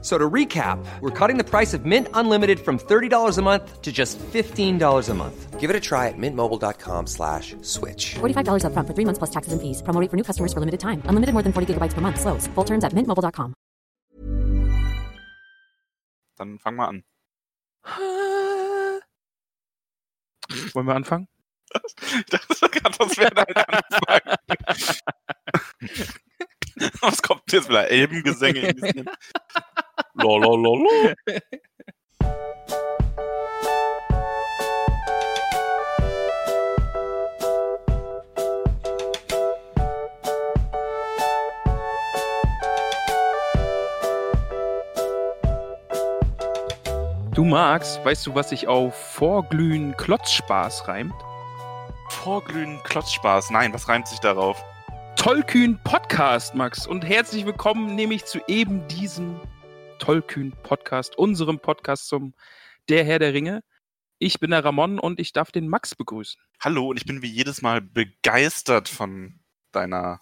F- So to recap, we're cutting the price of Mint Unlimited from $30 a month to just $15 a month. Give it a try at mintmobile.com slash switch. $45 upfront for three months plus taxes and fees. Promo rate for new customers for limited time. Unlimited more than 40 gigabytes per month. Slows. Full terms at mintmobile.com. Dann fangen wir an. Wollen wir anfangen? Ich dachte gerade, das wäre dein Anfang. Was kommt jetzt wieder? Elbengesänge? Lolololo. Du Max, weißt du, was sich auf Vorglühen Klotzspaß reimt? Vorglühen, Klotzspaß. Nein, was reimt sich darauf? Tollkühn Podcast, Max. Und herzlich willkommen nämlich zu eben diesem Tollkühn Podcast, unserem Podcast zum Der Herr der Ringe. Ich bin der Ramon und ich darf den Max begrüßen. Hallo, und ich bin wie jedes Mal begeistert von deiner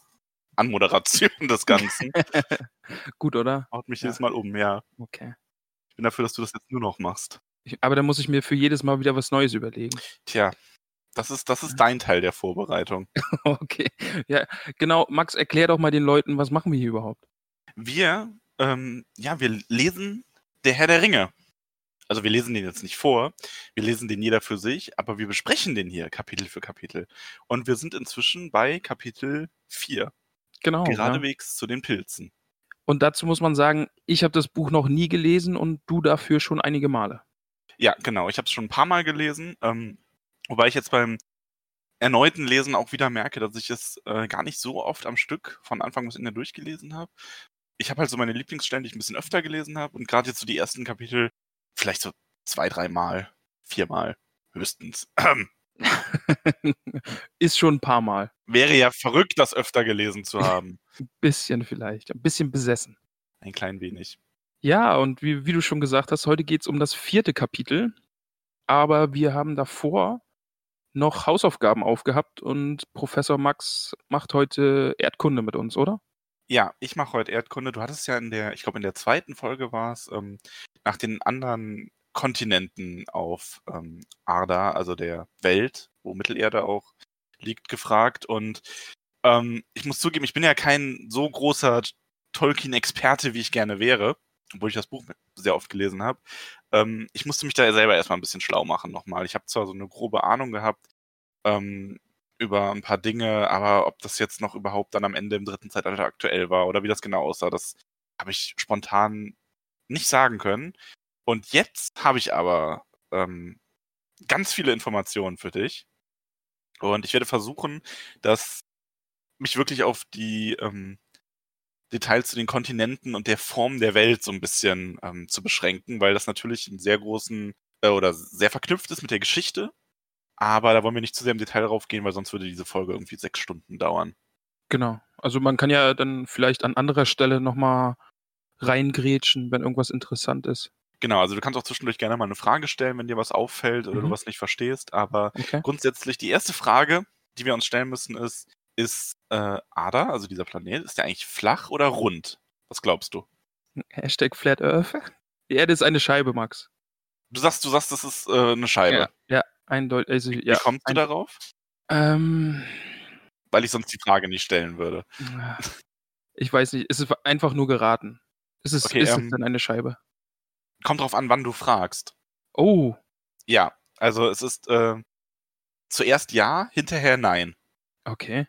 Anmoderation des Ganzen. Gut, oder? Haut mich Ja. jedes Mal um, ja. Okay. Ich bin dafür, dass du das jetzt nur noch machst. Ich, aber da muss ich mir für jedes Mal wieder was Neues überlegen. Tja, das ist, das ist dein Teil der Vorbereitung. Okay. Ja, genau. Max, erklär doch mal den Leuten, was machen wir hier überhaupt? Wir, ähm, ja, wir lesen Der Herr der Ringe. Also wir lesen den jetzt nicht vor, wir lesen den jeder für sich, aber wir besprechen den hier Kapitel für Kapitel. Und wir sind inzwischen bei Kapitel 4, Genau. ja. geradewegs zu den Pilzen. Und dazu muss man sagen, ich habe das Buch noch nie gelesen und du dafür schon einige Male. Ja, genau, ich habe es schon ein paar Mal gelesen, ähm, wobei ich jetzt beim erneuten Lesen auch wieder merke, dass ich es äh, gar nicht so oft am Stück von Anfang bis Ende durchgelesen habe. Ich habe halt so meine Lieblingsstellen, die ich ein bisschen öfter gelesen habe und gerade jetzt so die ersten Kapitel vielleicht so zwei, dreimal, viermal höchstens. Ist schon ein paar Mal. Wäre ja verrückt, das öfter gelesen zu haben. Ein bisschen vielleicht. Ein bisschen besessen. Ein klein wenig. Ja, und wie, wie du schon gesagt hast, heute geht es um das vierte Kapitel. Aber wir haben davor noch Hausaufgaben aufgehabt und Professor Max macht heute Erdkunde mit uns, oder? Ja, ich mache heute Erdkunde. Du hattest ja in der, ich glaube in der zweiten Folge war es, ähm, nach den anderen Kontinenten auf ähm, Arda, also der Welt, wo Mittelerde auch liegt, gefragt. Und ähm, ich muss zugeben, ich bin ja kein so großer Tolkien-Experte, wie ich gerne wäre, obwohl ich das Buch sehr oft gelesen habe. Ähm, ich musste mich da selber erstmal ein bisschen schlau machen nochmal. Ich habe zwar so eine grobe Ahnung gehabt, ähm, über ein paar Dinge, aber ob das jetzt noch überhaupt dann am Ende im dritten Zeitalter aktuell war oder wie das genau aussah, das habe ich spontan nicht sagen können. Und jetzt habe ich aber ähm, ganz viele Informationen für dich. Und ich werde versuchen, das mich wirklich auf die ähm, Details zu den Kontinenten und der Form der Welt so ein bisschen ähm, zu beschränken, weil das natürlich einen sehr großen äh, oder sehr verknüpft ist mit der Geschichte. Aber da wollen wir nicht zu sehr im Detail drauf gehen, weil sonst würde diese Folge irgendwie sechs Stunden dauern. Genau. Also man kann ja dann vielleicht an anderer Stelle nochmal reingrätschen, wenn irgendwas interessant ist. Genau, also du kannst auch zwischendurch gerne mal eine Frage stellen, wenn dir was auffällt oder du Mhm. was nicht verstehst. Aber Okay. grundsätzlich die erste Frage, die wir uns stellen müssen, ist, ist äh, Ada, also dieser Planet, ist der eigentlich flach oder rund? Was glaubst du? Hashtag Flat Earth. Die Erde ist eine Scheibe, Max. Du sagst, du sagst, das ist äh, eine Scheibe. Ja, ja eindeutig. Also, Wie ja, kommst du darauf? Ähm, Weil ich sonst die Frage nicht stellen würde. ich weiß nicht. Es ist einfach nur geraten. Ist es, Okay, ist ähm, es denn eine Scheibe? Kommt drauf an, wann du fragst. Oh, Ja, also es ist äh, zuerst ja, hinterher nein. okay.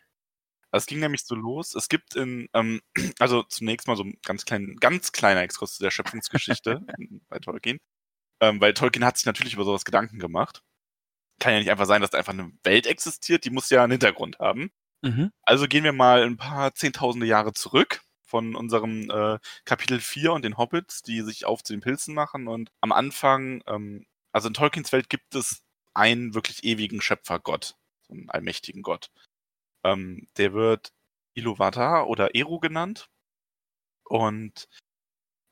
Es ging nämlich so los. Es gibt in, ähm, also zunächst mal so ein ganz, klein, ganz kleiner Exkurs zu der Schöpfungsgeschichte bei Tolkien. Ähm, weil Tolkien hat sich natürlich über sowas Gedanken gemacht. Kann ja nicht einfach sein, dass da einfach eine Welt existiert, die muss ja einen Hintergrund haben. Mhm. Also gehen wir mal ein paar zehntausende Jahre zurück von unserem äh, Kapitel 4 und den Hobbits, die sich auf zu den Pilzen machen. Und am Anfang, ähm, also in Tolkiens Welt gibt es einen wirklich ewigen Schöpfergott, so einen allmächtigen Gott. Ähm, der wird Iluvatar oder Eru genannt. Und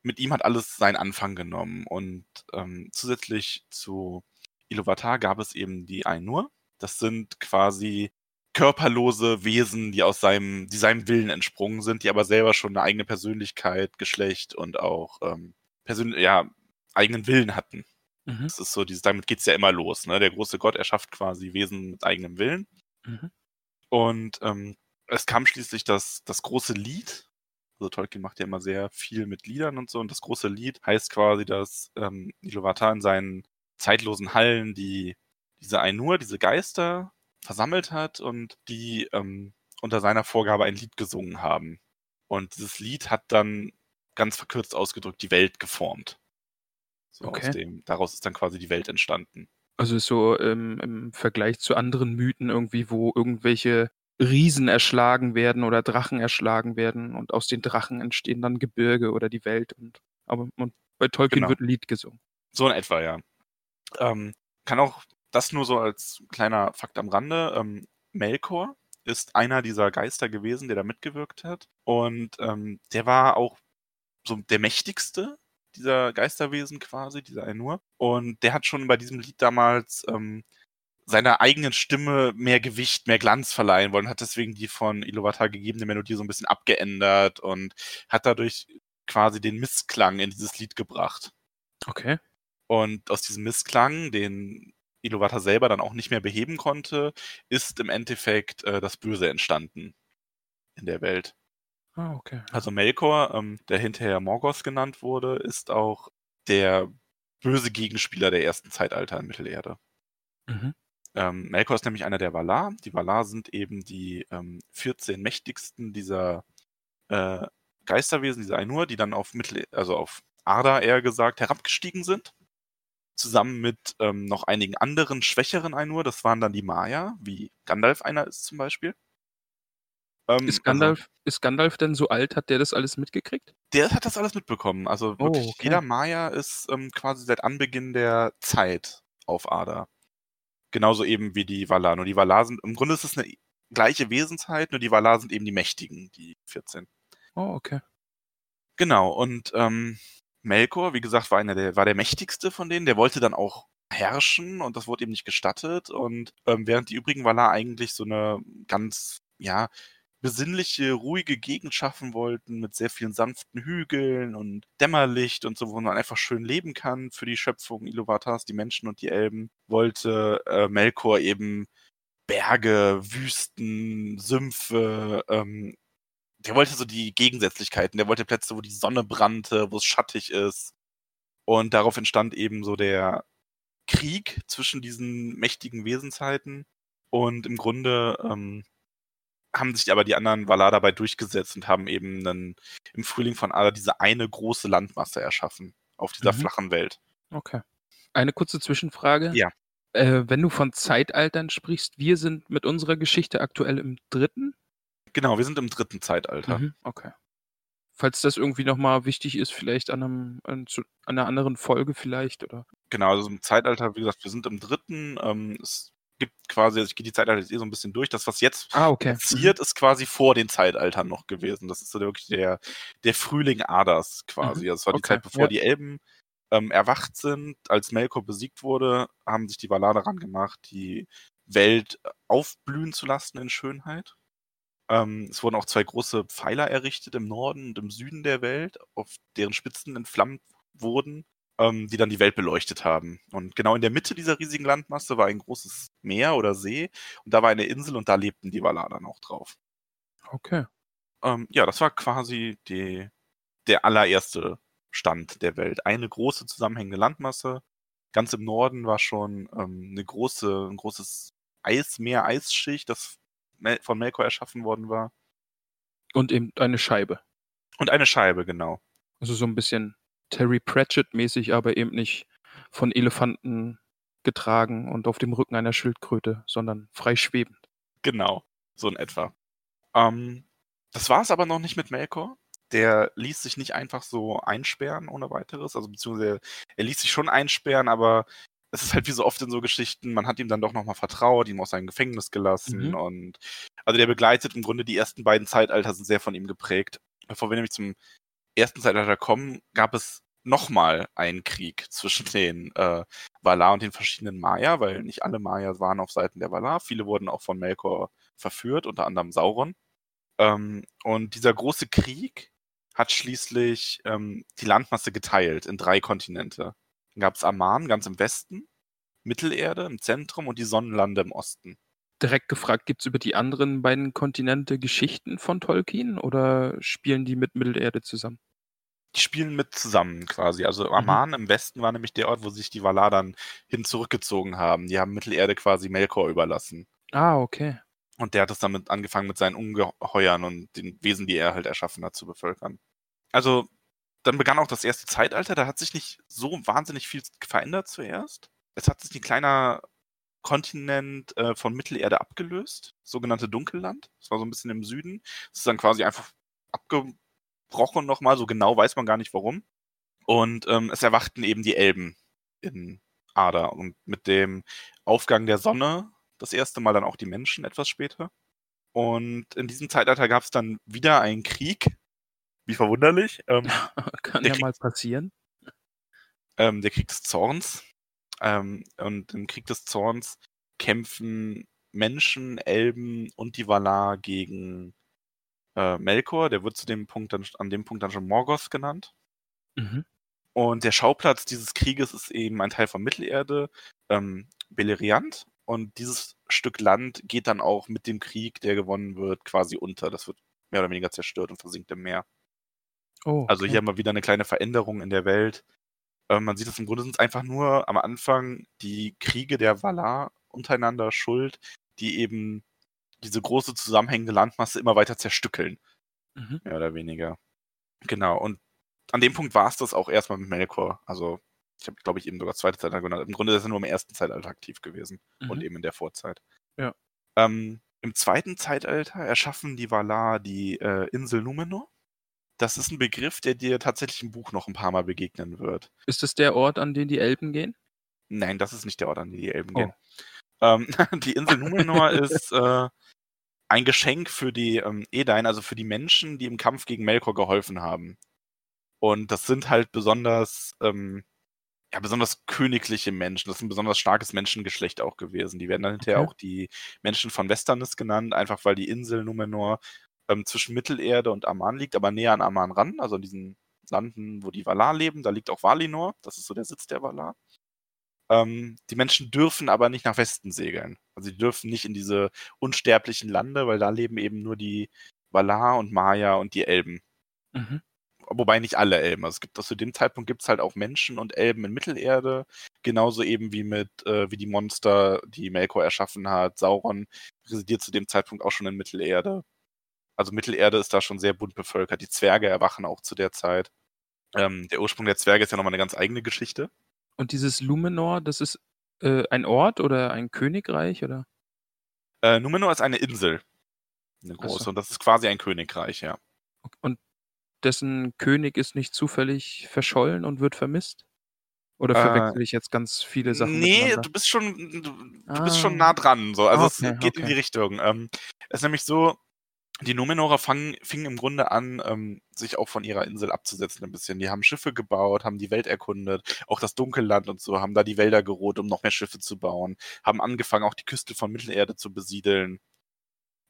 mit ihm hat alles seinen Anfang genommen. Und ähm, zusätzlich zu Iluvatar gab es eben die Ainur. Das sind quasi körperlose Wesen, die aus seinem, die seinem Willen entsprungen sind, die aber selber schon eine eigene Persönlichkeit, Geschlecht und auch ähm, persön ja, eigenen Willen hatten. Mhm. Das ist so, dieses, damit geht's ja immer los. Ne? Der große Gott erschafft quasi Wesen mit eigenem Willen. Mhm. Und ähm, es kam schließlich das, das große Lied. Also Tolkien macht ja immer sehr viel mit Liedern und so. Und das große Lied heißt quasi, dass ähm, Iluvatar in seinen zeitlosen Hallen die diese Ainur, diese Geister versammelt hat und die ähm, unter seiner Vorgabe ein Lied gesungen haben. Und dieses Lied hat dann ganz verkürzt ausgedrückt die Welt geformt. So Okay. aus dem, daraus ist dann quasi die Welt entstanden. Also so ähm, im Vergleich zu anderen Mythen irgendwie, wo irgendwelche Riesen erschlagen werden oder Drachen erschlagen werden und aus den Drachen entstehen dann Gebirge oder die Welt und aber und bei Tolkien Genau. wird ein Lied gesungen. So in etwa, ja. Ähm, kann auch das nur so als kleiner Fakt am Rande. Ähm, Melkor ist einer dieser Geister gewesen, der da mitgewirkt hat. Und ähm, der war auch so der mächtigste dieser Geisterwesen quasi, dieser Ainur. Und der hat schon bei diesem Lied damals ähm, seiner eigenen Stimme mehr Gewicht, mehr Glanz verleihen wollen, hat deswegen die von Iluvatar gegebene Melodie so ein bisschen abgeändert und hat dadurch quasi den Missklang in dieses Lied gebracht. Okay. Und aus diesem Missklang, den Iluvatar selber dann auch nicht mehr beheben konnte, ist im Endeffekt äh, das Böse entstanden in der Welt. Ah, okay. Also Melkor, ähm, der hinterher Morgoth genannt wurde, ist auch der böse Gegenspieler der ersten Zeitalter in Mittelerde. Mhm. Ähm, Melkor ist nämlich einer der Valar. Die Valar sind eben die ähm, 14 mächtigsten dieser äh, Geisterwesen, dieser Ainur, die dann auf Mittel, also auf Arda eher gesagt, herabgestiegen sind. Zusammen mit ähm, noch einigen anderen schwächeren Ainur. Das waren dann die Maya, wie Gandalf einer ist zum Beispiel. Ähm, Ist also- Gandalf, ist Gandalf denn so alt? Hat der das alles mitgekriegt? der hat das alles mitbekommen. Also Oh, wirklich okay. jeder Maya ist ähm, quasi seit Anbeginn der Zeit auf Ada. Genauso eben wie die Valar. Nur die Valar sind, im Grunde ist es eine gleiche Wesensheit, nur die Valar sind eben die Mächtigen, die 14. Oh, okay. Genau, und ähm, Melkor, wie gesagt, war einer der, war der mächtigste von denen, der wollte dann auch herrschen und das wurde ihm nicht gestattet. Und ähm, während die übrigen Valar eigentlich so eine ganz, ja, besinnliche, ruhige Gegend schaffen wollten, mit sehr vielen sanften Hügeln und Dämmerlicht und so, wo man einfach schön leben kann für die Schöpfung Iluvatars, die Menschen und die Elben, wollte äh, Melkor eben Berge, Wüsten, Sümpfe, ähm, der wollte so die Gegensätzlichkeiten, der wollte Plätze, wo die Sonne brannte, wo es schattig ist. Und darauf entstand eben so der Krieg zwischen diesen mächtigen Wesensheiten. Und im Grunde ähm, haben sich aber die anderen Valar dabei durchgesetzt und haben eben dann im Frühling von Ada diese eine große Landmasse erschaffen auf dieser Mhm. flachen Welt. Okay. Eine kurze Zwischenfrage. Ja. Äh, wenn du von Zeitaltern sprichst, wir sind mit unserer Geschichte aktuell im dritten. Genau, wir sind im dritten Zeitalter. Mhm. Okay. Falls das irgendwie nochmal wichtig ist, vielleicht an, einem, an, zu, an einer anderen Folge vielleicht oder. Genau, also im Zeitalter, wie gesagt, wir sind im dritten. Ähm, es gibt quasi, also ich gehe die Zeitalter jetzt eh so ein bisschen durch. Das, was jetzt Ah, okay. passiert, ist quasi vor den Zeitaltern noch gewesen. Das ist so wirklich der, der Frühling Aders quasi. Mhm. Also es war die Okay, Zeit, bevor ja. die Elben ähm, erwacht sind. Als Melkor besiegt wurde, haben sich die Valar daran gemacht, die Welt aufblühen zu lassen in Schönheit. Ähm, es wurden auch zwei große Pfeiler errichtet im Norden und im Süden der Welt, auf deren Spitzen entflammt wurden, ähm, die dann die Welt beleuchtet haben. Und genau in der Mitte dieser riesigen Landmasse war ein großes Meer oder See und da war eine Insel und da lebten die Valar dann auch drauf. Okay. Ähm, ja, das war quasi die, der allererste Stand der Welt. Eine große zusammenhängende Landmasse. Ganz im Norden war schon ähm, eine große, ein großes Eismeer, Eisschicht, das von Melkor erschaffen worden war. Und eben eine Scheibe. Und eine Scheibe, genau. Also so ein bisschen Terry Pratchett-mäßig, aber eben nicht von Elefanten getragen und auf dem Rücken einer Schildkröte, sondern frei schwebend. Genau, so in etwa. Ähm, das war es aber noch nicht mit Melkor. Der ließ sich nicht einfach so einsperren ohne weiteres. Also beziehungsweise er ließ sich schon einsperren, aber es ist halt wie so oft in so Geschichten, man hat ihm dann doch nochmal vertraut, ihm aus seinem Gefängnis gelassen Mhm. und also der begleitet im Grunde die ersten beiden Zeitalter sind sehr von ihm geprägt. Bevor wir nämlich zum ersten Zeitalter kommen, gab es nochmal einen Krieg zwischen den äh, Valar und den verschiedenen Maya, weil nicht alle Maya waren auf Seiten der Valar. Viele wurden auch von Melkor verführt, unter anderem Sauron. Ähm, und dieser große Krieg hat schließlich ähm, die Landmasse geteilt in drei Kontinente. Dann gab es Aman ganz im Westen, Mittelerde im Zentrum und die Sonnenlande im Osten. Direkt gefragt, gibt es über die anderen beiden Kontinente Geschichten von Tolkien oder spielen die mit Mittelerde zusammen? Die spielen mit zusammen quasi. Also Mhm. Aman im Westen war nämlich der Ort, wo sich die Valar dann hin zurückgezogen haben. Die haben Mittelerde quasi Melkor überlassen. Ah, okay. Und der hat es damit angefangen, mit seinen Ungeheuern und den Wesen, die er halt erschaffen hat, zu bevölkern. Also, dann begann auch das erste Zeitalter. Da hat sich nicht so wahnsinnig viel verändert zuerst. Es hat sich ein kleiner Kontinent äh, von Mittelerde abgelöst, sogenannte Dunkelland. Das war so ein bisschen im Süden. Das ist dann quasi einfach abgebrochen nochmal. So genau weiß man gar nicht warum. Und ähm, es erwachten eben die Elben in Ada. Und mit dem Aufgang der Sonne das erste Mal dann auch die Menschen etwas später. Und in diesem Zeitalter gab es dann wieder einen Krieg. Wie verwunderlich. Ähm, Kann ja mal passieren. ähm, der Krieg des Zorns. Ähm, und im Krieg des Zorns kämpfen Menschen, Elben und die Valar gegen äh, Melkor. Der wird zu dem Punkt dann, an dem Punkt dann schon Morgoth genannt. Mhm. Und der Schauplatz dieses Krieges ist eben ein Teil von Mittelerde, ähm, Beleriand. Und dieses Stück Land geht dann auch mit dem Krieg, der gewonnen wird, quasi unter. Das wird mehr oder weniger zerstört und versinkt im Meer. Oh, Also okay. hier haben wir wieder eine kleine Veränderung in der Welt. Ähm, man sieht es im Grunde sind es einfach nur am Anfang die Kriege der Valar untereinander schuld, die eben diese große zusammenhängende Landmasse immer weiter zerstückeln, Mhm. mehr oder weniger. Genau, und an dem Punkt war es das auch erstmal mit Melkor. Also, ich habe, glaube ich, eben sogar das zweite Zeitalter genannt. Im Grunde ist er nur im ersten Zeitalter aktiv gewesen und Mhm. eben in der Vorzeit. Ja. Ähm, Im zweiten Zeitalter erschaffen die Valar die äh, Insel Numenor. Das ist ein Begriff, der dir tatsächlich im Buch noch ein paar Mal begegnen wird. Ist es der Ort, an den die Elben gehen? Nein, das ist nicht der Ort, an den die Elben Oh. gehen. Ähm, die Insel Numenor ist äh, ein Geschenk für die ähm, Edain, also für die Menschen, die im Kampf gegen Melkor geholfen haben. Und das sind halt besonders, ähm, ja, besonders königliche Menschen. Das ist ein besonders starkes Menschengeschlecht auch gewesen. Die werden dann hinterher Okay. auch die Menschen von Westernis genannt, einfach weil die Insel Numenor ähm, zwischen Mittelerde und Aman liegt, aber näher an Aman ran, also an diesen Landen, wo die Valar leben. Da liegt auch Valinor, das ist so der Sitz der Valar. Ähm, die Menschen dürfen aber nicht nach Westen segeln. Also die dürfen nicht in diese unsterblichen Lande, weil da leben eben nur die Valar und Maya und die Elben. Mhm. Wobei nicht alle Elben. Also es gibt zu dem Zeitpunkt gibt es halt auch Menschen und Elben in Mittelerde, genauso eben wie mit äh, wie die Monster, die Melkor erschaffen hat. Sauron residiert zu dem Zeitpunkt auch schon in Mittelerde. Also Mittelerde ist da schon sehr bunt bevölkert. Die Zwerge erwachen auch zu der Zeit. Ähm, der Ursprung der Zwerge ist ja nochmal eine ganz eigene Geschichte. Und dieses Lumenor, das ist äh, ein Ort oder ein Königreich oder? Äh, Numenor ist eine Insel. Eine Ach so. große. Und das ist quasi ein Königreich, ja. Und dessen König ist nicht zufällig verschollen und wird vermisst? Oder Äh, verwechsel ich jetzt ganz viele Sachen Nee, du bist schon, du, du bist Ah. schon nah dran. So. Also Okay, es geht in okay. die Richtung. Ähm, es ist nämlich so, die Numenorer fangen, fingen im Grunde an, ähm, sich auch von ihrer Insel abzusetzen ein bisschen. Die haben Schiffe gebaut, haben die Welt erkundet, auch das Dunkelland und so, haben da die Wälder geroht, um noch mehr Schiffe zu bauen, haben angefangen, auch die Küste von Mittelerde zu besiedeln,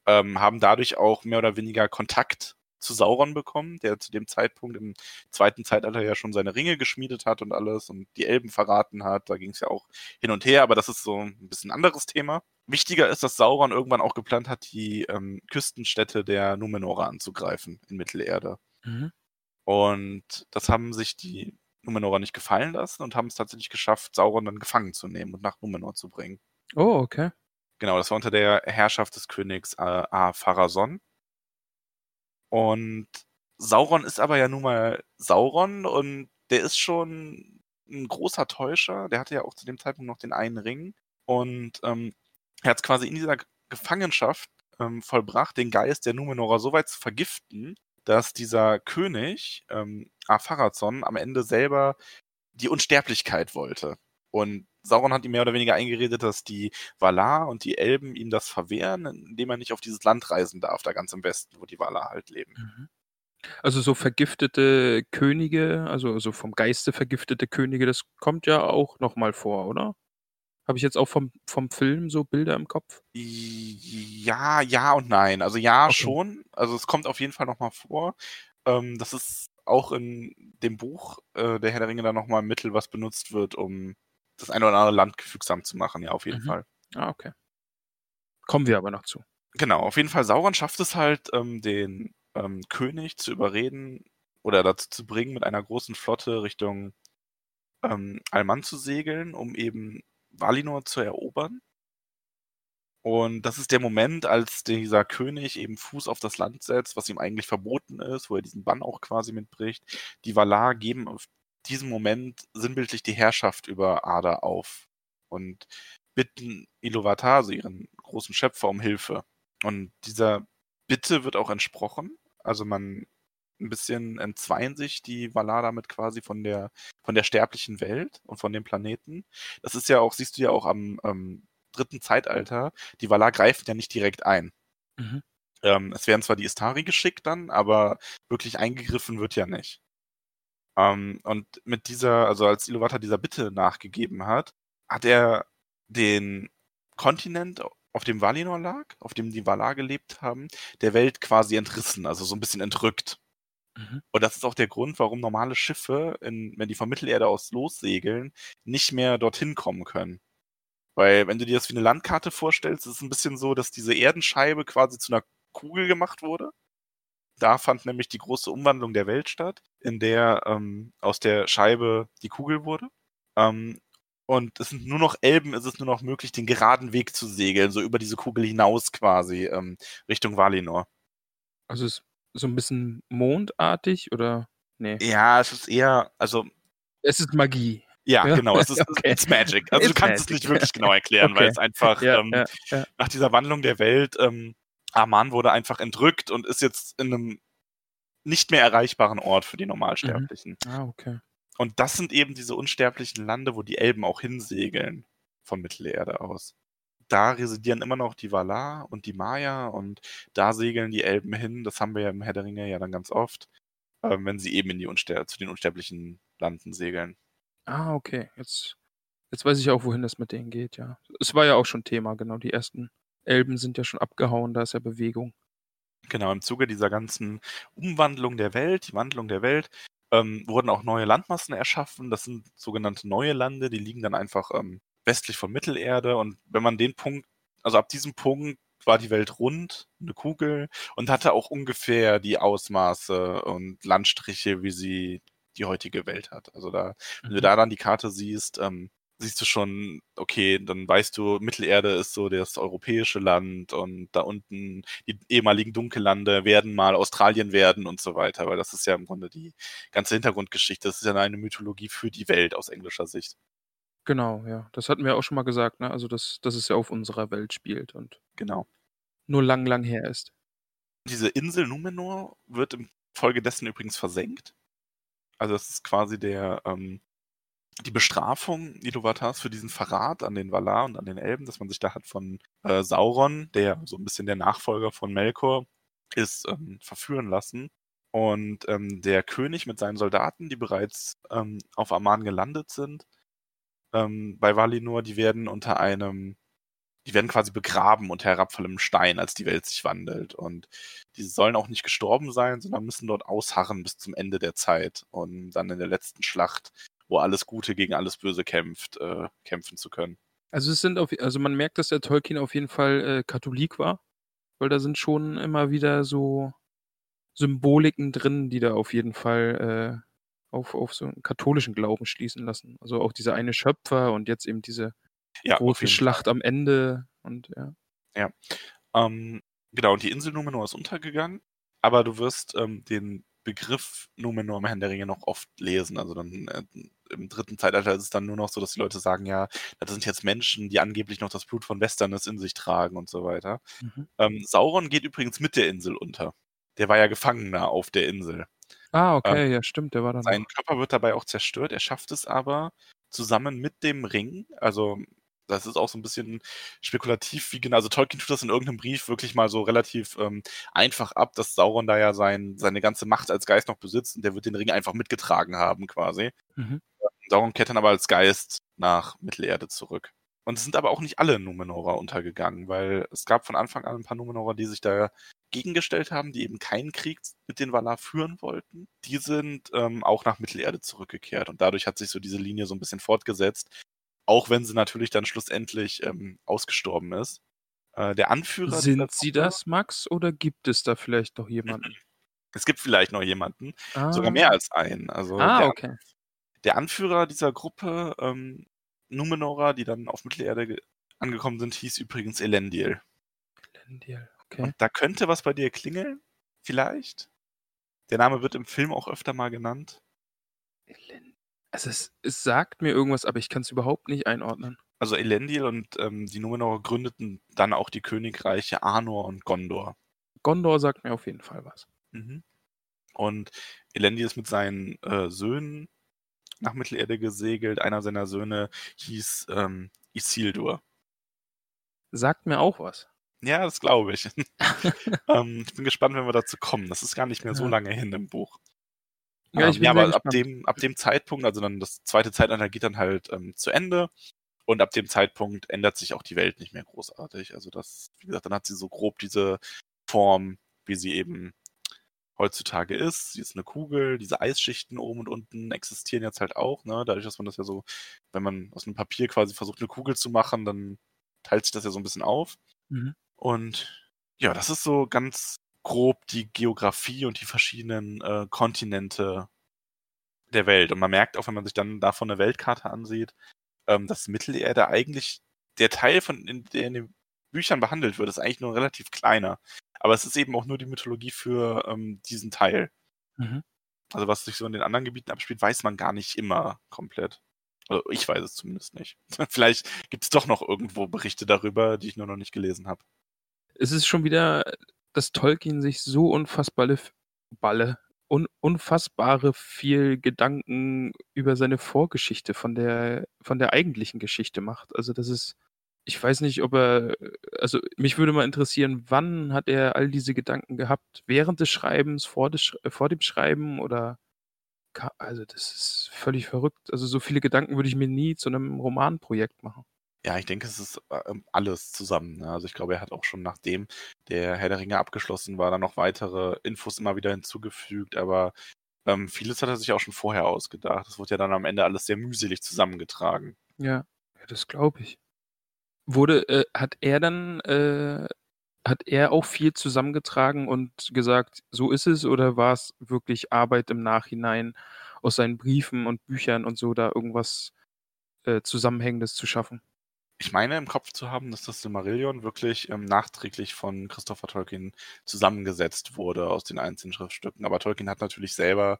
ähm, haben dadurch auch mehr oder weniger Kontakt zu Sauron bekommen, der zu dem Zeitpunkt im zweiten Zeitalter ja schon seine Ringe geschmiedet hat und alles und die Elben verraten hat. Da ging es ja auch hin und her, aber das ist so ein bisschen anderes Thema. Wichtiger ist, dass Sauron irgendwann auch geplant hat, die ähm, Küstenstädte der Numenorer anzugreifen in Mittelerde. Mhm. Und das haben sich die Numenorer nicht gefallen lassen und haben es tatsächlich geschafft, Sauron dann gefangen zu nehmen und nach Numenor zu bringen. Oh, okay. Genau, das war unter der Herrschaft des Königs äh, A-Pharason. Und Sauron ist aber ja nun mal Sauron und der ist schon ein großer Täuscher. Der hatte ja auch zu dem Zeitpunkt noch den einen Ring. Und ähm, er hat es quasi in dieser Gefangenschaft ähm, vollbracht, den Geist der Numenorer so weit zu vergiften, dass dieser König, ähm, Apharazon, am Ende selber die Unsterblichkeit wollte. Und Sauron hat ihm mehr oder weniger eingeredet, dass die Valar und die Elben ihm das verwehren, indem er nicht auf dieses Land reisen darf, da ganz im Westen, wo die Valar halt leben. Mhm. Also so vergiftete Könige, also, also vom Geiste vergiftete Könige, das kommt ja auch nochmal vor, oder? Habe ich jetzt auch vom, vom Film so Bilder im Kopf? Ja, ja und nein. Also ja, Okay. schon. Also es kommt auf jeden Fall nochmal vor. Ähm, das ist auch in dem Buch äh, Der Herr der Ringe dann nochmal ein Mittel, was benutzt wird, um das eine oder andere Land gefügsam zu machen. Ja, auf jeden Mhm. Fall. Ah, okay. Kommen wir aber noch zu. Genau, auf jeden Fall Sauron schafft es halt, ähm, den ähm, König zu überreden oder dazu zu bringen, mit einer großen Flotte Richtung ähm, Alman zu segeln, um eben Valinor zu erobern. Und das ist der Moment, als dieser König eben Fuß auf das Land setzt, was ihm eigentlich verboten ist, wo er diesen Bann auch quasi mitbricht. Die Valar geben auf diesem Moment sinnbildlich die Herrschaft über Ada auf und bitten Iluvatar, also ihren großen Schöpfer, um Hilfe. Und dieser Bitte wird auch entsprochen. Also man ein bisschen entzweien sich die Valar damit quasi von der von der sterblichen Welt und von dem Planeten. Das ist ja auch, siehst du ja auch am ähm, dritten Zeitalter, die Valar greifen ja nicht direkt ein. Mhm. Ähm, es werden zwar die Istari geschickt dann, aber wirklich eingegriffen wird ja nicht. Ähm, und mit dieser, also als Iluvatar dieser Bitte nachgegeben hat, hat er den Kontinent, auf dem Valinor lag, auf dem die Valar gelebt haben, der Welt quasi entrissen, also so ein bisschen entrückt. Mhm. Und das ist auch der Grund, warum normale Schiffe, in, wenn die von Mittelerde aus lossegeln, nicht mehr dorthin kommen können. Weil, wenn du dir das wie eine Landkarte vorstellst, ist es ein bisschen so, dass diese Erdenscheibe quasi zu einer Kugel gemacht wurde. Da fand nämlich die große Umwandlung der Welt statt, in der ähm, aus der Scheibe die Kugel wurde. Ähm, und es sind nur noch Elben, ist es nur noch möglich, den geraden Weg zu segeln, so über diese Kugel hinaus quasi, ähm, Richtung Valinor. Also es ist so ein bisschen mondartig oder? Nee. Ja, es ist eher, also Es ist Magie. Ja, Ja, genau. Es ist okay. it's Magic. Also It's du kannst es Magic. nicht wirklich genau erklären, weil Okay. es einfach Ja, ähm, ja. nach dieser Wandlung der Welt, ähm, Arman wurde einfach entrückt und ist jetzt in einem nicht mehr erreichbaren Ort für die Normalsterblichen. Ah, okay. Und das sind eben diese unsterblichen Lande, wo die Elben auch hinsegeln von Mittelerde aus. Da residieren immer noch die Valar und die Maya und da segeln die Elben hin. Das haben wir ja im Herr der Ringe ja dann ganz oft, ähm, wenn sie eben in die Unster zu den unsterblichen Landen segeln. Ah, okay. Jetzt, jetzt weiß ich auch, wohin das mit denen geht, ja. Es war ja auch schon Thema, genau. Die ersten Elben sind ja schon abgehauen, da ist ja Bewegung. Genau, im Zuge dieser ganzen Umwandlung der Welt, die Wandlung der Welt, ähm, wurden auch neue Landmassen erschaffen. Das sind sogenannte neue Lande, die liegen dann einfach ähm, westlich von Mittelerde. Und wenn man den Punkt, also ab diesem Punkt war die Welt rund, eine Kugel und hatte auch ungefähr die Ausmaße und Landstriche, wie sie die heutige Welt hat. Also da, wenn du Mhm. da dann die Karte siehst, ähm, siehst du schon, okay, dann weißt du, Mittelerde ist so das europäische Land und da unten die ehemaligen Dunkellande werden mal Australien werden und so weiter, weil das ist ja im Grunde die ganze Hintergrundgeschichte. Das ist ja eine Mythologie für die Welt aus englischer Sicht. Genau, ja. Das hatten wir auch schon mal gesagt, ne? Also, dass, dass es ja auf unserer Welt spielt und Genau. nur lang, lang her ist. Diese Insel Numenor wird im Folge dessen übrigens versenkt. Also das ist quasi der ähm, die Bestrafung Iluvatars für diesen Verrat an den Valar und an den Elben, dass man sich da hat von äh, Sauron, der so ein bisschen der Nachfolger von Melkor ist, ähm, verführen lassen. Und ähm, der König mit seinen Soldaten, die bereits ähm, auf Aman gelandet sind, ähm, bei Valinor, die werden unter einem, die werden quasi begraben unter herabfallendem Stein, als die Welt sich wandelt. Und die sollen auch nicht gestorben sein, sondern müssen dort ausharren bis zum Ende der Zeit und dann in der letzten Schlacht, wo alles Gute gegen alles Böse kämpft, äh, kämpfen zu können. Also es sind auf, also man merkt, dass der Tolkien auf jeden Fall äh, Katholik war, weil da sind schon immer wieder so Symboliken drin, die da auf jeden Fall äh, auf, auf so einen katholischen Glauben schließen lassen. Also auch dieser eine Schöpfer und jetzt eben diese Ja, große Schlacht am Ende und ja. Ähm, genau, und die Insel Numenor ist untergegangen, aber du wirst ähm, den Begriff Numenor im Herrn der Ringe noch oft lesen. Also dann äh, im dritten Zeitalter ist es dann nur noch so, dass die Leute sagen, ja, das sind jetzt Menschen, die angeblich noch das Blut von Westernis in sich tragen und so weiter. Mhm. Ähm, Sauron geht übrigens mit der Insel unter. Der war ja Gefangener auf der Insel. Ah, okay, ja, stimmt, der war dann. Sein noch. Körper wird dabei auch zerstört. Er schafft es aber zusammen mit dem Ring, also das ist auch so ein bisschen spekulativ, wie genau. Also Tolkien tut das in irgendeinem Brief wirklich mal so relativ ähm, einfach ab, dass Sauron da ja sein, seine ganze Macht als Geist noch besitzt und der wird den Ring einfach mitgetragen haben, quasi. Mhm. Sauron kehrt dann aber als Geist nach Mittelerde zurück. Und es sind aber auch nicht alle Numenorer untergegangen, weil es gab von Anfang an ein paar Numenorer, die sich da gegengestellt haben, die eben keinen Krieg mit den Valar führen wollten. Die sind ähm, auch nach Mittelerde zurückgekehrt und dadurch hat sich so diese Linie so ein bisschen fortgesetzt, auch wenn sie natürlich dann schlussendlich ähm, ausgestorben ist. Äh, der Anführer. Sind sie Gruppe- das, Max, oder gibt es da vielleicht noch jemanden? Es gibt vielleicht noch jemanden, sogar mehr als einen. Also Ah, der, okay. der Anführer dieser Gruppe, ähm, Numenorer, die dann auf Mittelerde ge- angekommen sind, hieß übrigens Elendil. Elendil, okay. Und da könnte was bei dir klingeln, vielleicht. Der Name wird im Film auch öfter mal genannt. Elend- Also es, es sagt mir irgendwas, aber ich kann es überhaupt nicht einordnen. Also Elendil und ähm, die Numenorer gründeten dann auch die Königreiche Arnor und Gondor. Gondor sagt mir auf jeden Fall was. Mhm. Und Elendil ist mit seinen äh, Söhnen nach Mittelerde gesegelt. Einer seiner Söhne hieß ähm, Isildur. Sagt mir auch was. Ja, das glaube ich. ähm, ich bin gespannt, wenn wir dazu kommen. Das ist gar nicht mehr so lange hin im Buch. Ja, Ähm, ich ja aber ab dem, ab dem Zeitpunkt, also dann das zweite Zeitalter geht dann halt ähm, zu Ende. Und ab dem Zeitpunkt ändert sich auch die Welt nicht mehr großartig. Also das, wie gesagt, dann hat sie so grob diese Form, wie sie eben heutzutage ist. Sie ist eine Kugel, diese Eisschichten oben und unten existieren jetzt halt auch, ne? Dadurch, dass man das ja so, wenn man aus einem Papier quasi versucht, eine Kugel zu machen, dann teilt sich das ja so ein bisschen auf. Mhm. Und ja, das ist so ganz grob die Geografie und die verschiedenen äh, Kontinente der Welt. Und man merkt auch, wenn man sich dann davon eine Weltkarte ansieht, ähm, dass Mittelerde eigentlich der Teil, von, in, der in den Büchern behandelt wird, ist eigentlich nur relativ kleiner. Aber es ist eben auch nur die Mythologie für ähm, diesen Teil. Mhm. Also was sich so in den anderen Gebieten abspielt, weiß man gar nicht immer komplett. Also ich weiß es zumindest nicht. Vielleicht gibt es doch noch irgendwo Berichte darüber, die ich nur noch nicht gelesen habe. Es ist schon wieder, dass Tolkien sich so unfassbare, Balle, un, unfassbare viel Gedanken über seine Vorgeschichte von der, von der eigentlichen Geschichte macht. Also das ist, ich weiß nicht, ob er, also mich würde mal interessieren, wann hat er all diese Gedanken gehabt? Während des Schreibens, vor, des, äh, vor dem Schreiben oder also das ist völlig verrückt. Also so viele Gedanken würde ich mir nie zu einem Romanprojekt machen. Ja, ich denke, es ist äh, ähm, alles zusammen. Ne? Also ich glaube, er hat auch schon nachdem der Herr der Ringe abgeschlossen war, dann noch weitere Infos immer wieder hinzugefügt, aber ähm, vieles hat er sich auch schon vorher ausgedacht. Das wurde ja dann am Ende alles sehr mühselig zusammengetragen. Ja, das glaube ich. Wurde, äh, hat er dann, äh, hat er auch viel zusammengetragen und gesagt, so ist es, oder war es wirklich Arbeit im Nachhinein aus seinen Briefen und Büchern und so da irgendwas äh, Zusammenhängendes zu schaffen? Ich meine im Kopf zu haben, dass das Silmarillion wirklich ähm, nachträglich von Christopher Tolkien zusammengesetzt wurde aus den einzelnen Schriftstücken. Aber Tolkien hat natürlich selber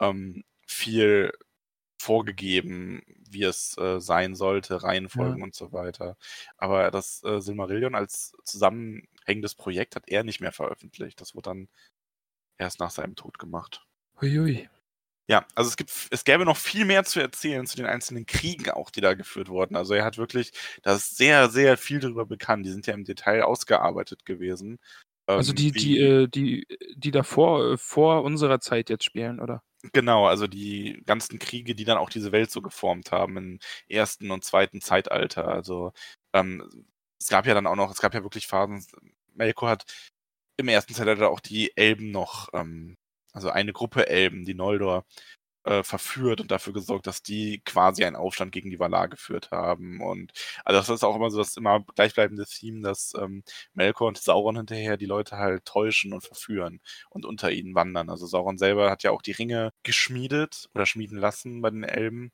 ähm, viel vorgegeben, wie es äh, sein sollte, Reihenfolgen und so weiter. Aber das äh, Silmarillion als zusammenhängendes Projekt hat er nicht mehr veröffentlicht. Das wurde dann erst nach seinem Tod gemacht. Huiui. Ja, also es gibt, es gäbe noch viel mehr zu erzählen zu den einzelnen Kriegen auch, die da geführt wurden. Also er hat wirklich, da ist sehr, sehr viel darüber bekannt. Die sind ja im Detail ausgearbeitet gewesen. Also Ähm, die, wie- die, äh, die, die davor, äh, vor unserer Zeit jetzt spielen, oder? Genau, also die ganzen Kriege, die dann auch diese Welt so geformt haben im ersten und zweiten Zeitalter. Also ähm, es gab ja dann auch noch, es gab ja wirklich Phasen, Melkor hat im ersten Zeitalter auch die Elben noch, ähm, also eine Gruppe Elben, die Noldor, äh, verführt und dafür gesorgt, dass die quasi einen Aufstand gegen die Valar geführt haben. Und also das ist auch immer so das immer gleichbleibende Theme, dass ähm, Melkor und Sauron hinterher die Leute halt täuschen und verführen und unter ihnen wandern. Also Sauron selber hat ja auch die Ringe geschmiedet oder schmieden lassen bei den Elben